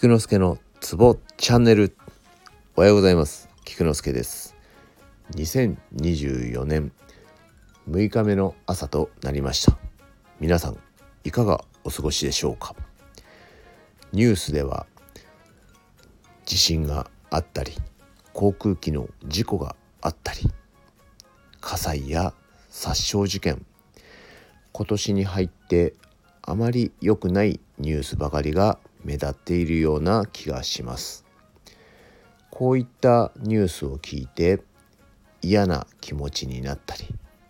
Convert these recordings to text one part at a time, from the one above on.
菊之助のツボチャンネル。おはようございます。菊之助です。2024年6日目の朝となりました。皆さんいかがお過ごしでしょうか？ニュースでは地震があったり航空機の事故があったり火災や殺傷事件。今年に入ってあまり良くないニュースばかりが目立っているような気がします。こういったニュースを聞いて嫌な気持ちになったり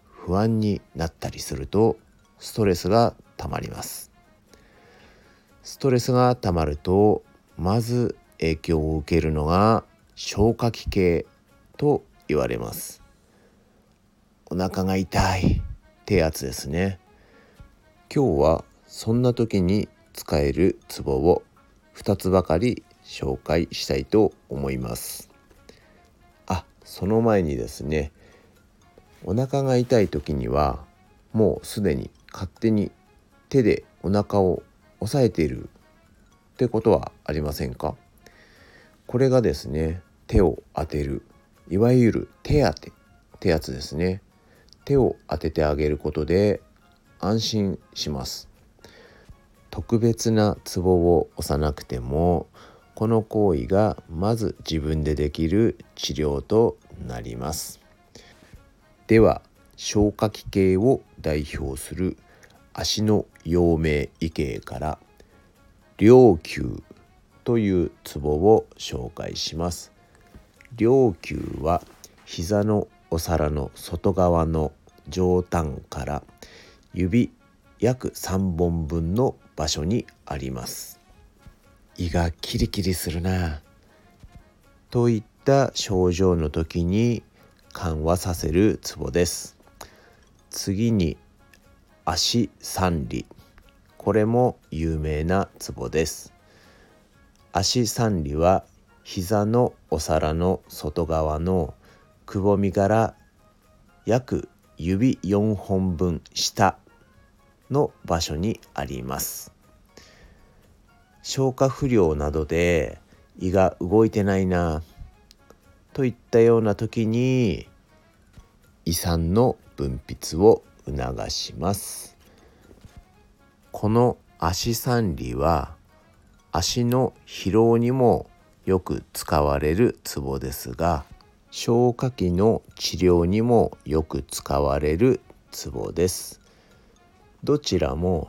不安になったりするとストレスがたまります。ストレスがたまるとまず影響を受けるのが消化器系と言われます。お腹が痛いってやつですね。今日はそんな時に使えるツボを2つばかり紹介したいと思います。あその前にですねお腹が痛い時にはもうすでに勝手に手でお腹を押さえているってことはありませんか？これがですね手を当てるいわゆる手当てってやつですね。手を当ててあげることで安心します。特別なツボを押さなくてもこの行為がまず自分でできる治療となります。では消化器系を代表する足の陽明異形から両球というツボを紹介します。両球は膝のお皿の外側の上端から指約3本分の場所にあります。胃がキリキリするな。といった症状の時に緩和させるツボです。次に足三里。これも有名なツボです。足三里は膝のお皿の外側のくぼみから約指4本分下。の場所にあります。消化不良などで胃が動いてないなといったような時に胃酸の分泌を促します。この足三里は足の疲労にもよく使われるツボですが消化器の治療にもよく使われるツボです。どちらも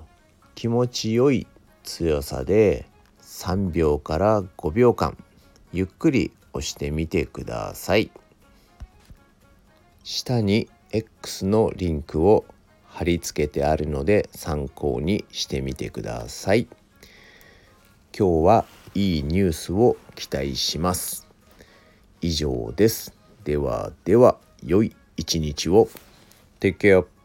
気持ちよい強さで3秒から5秒間ゆっくり押してみてください。下に X のリンクを貼り付けてあるので参考にしてみてください。今日はいいニュースを期待します。以上です。ではでは良い一日を。Take care.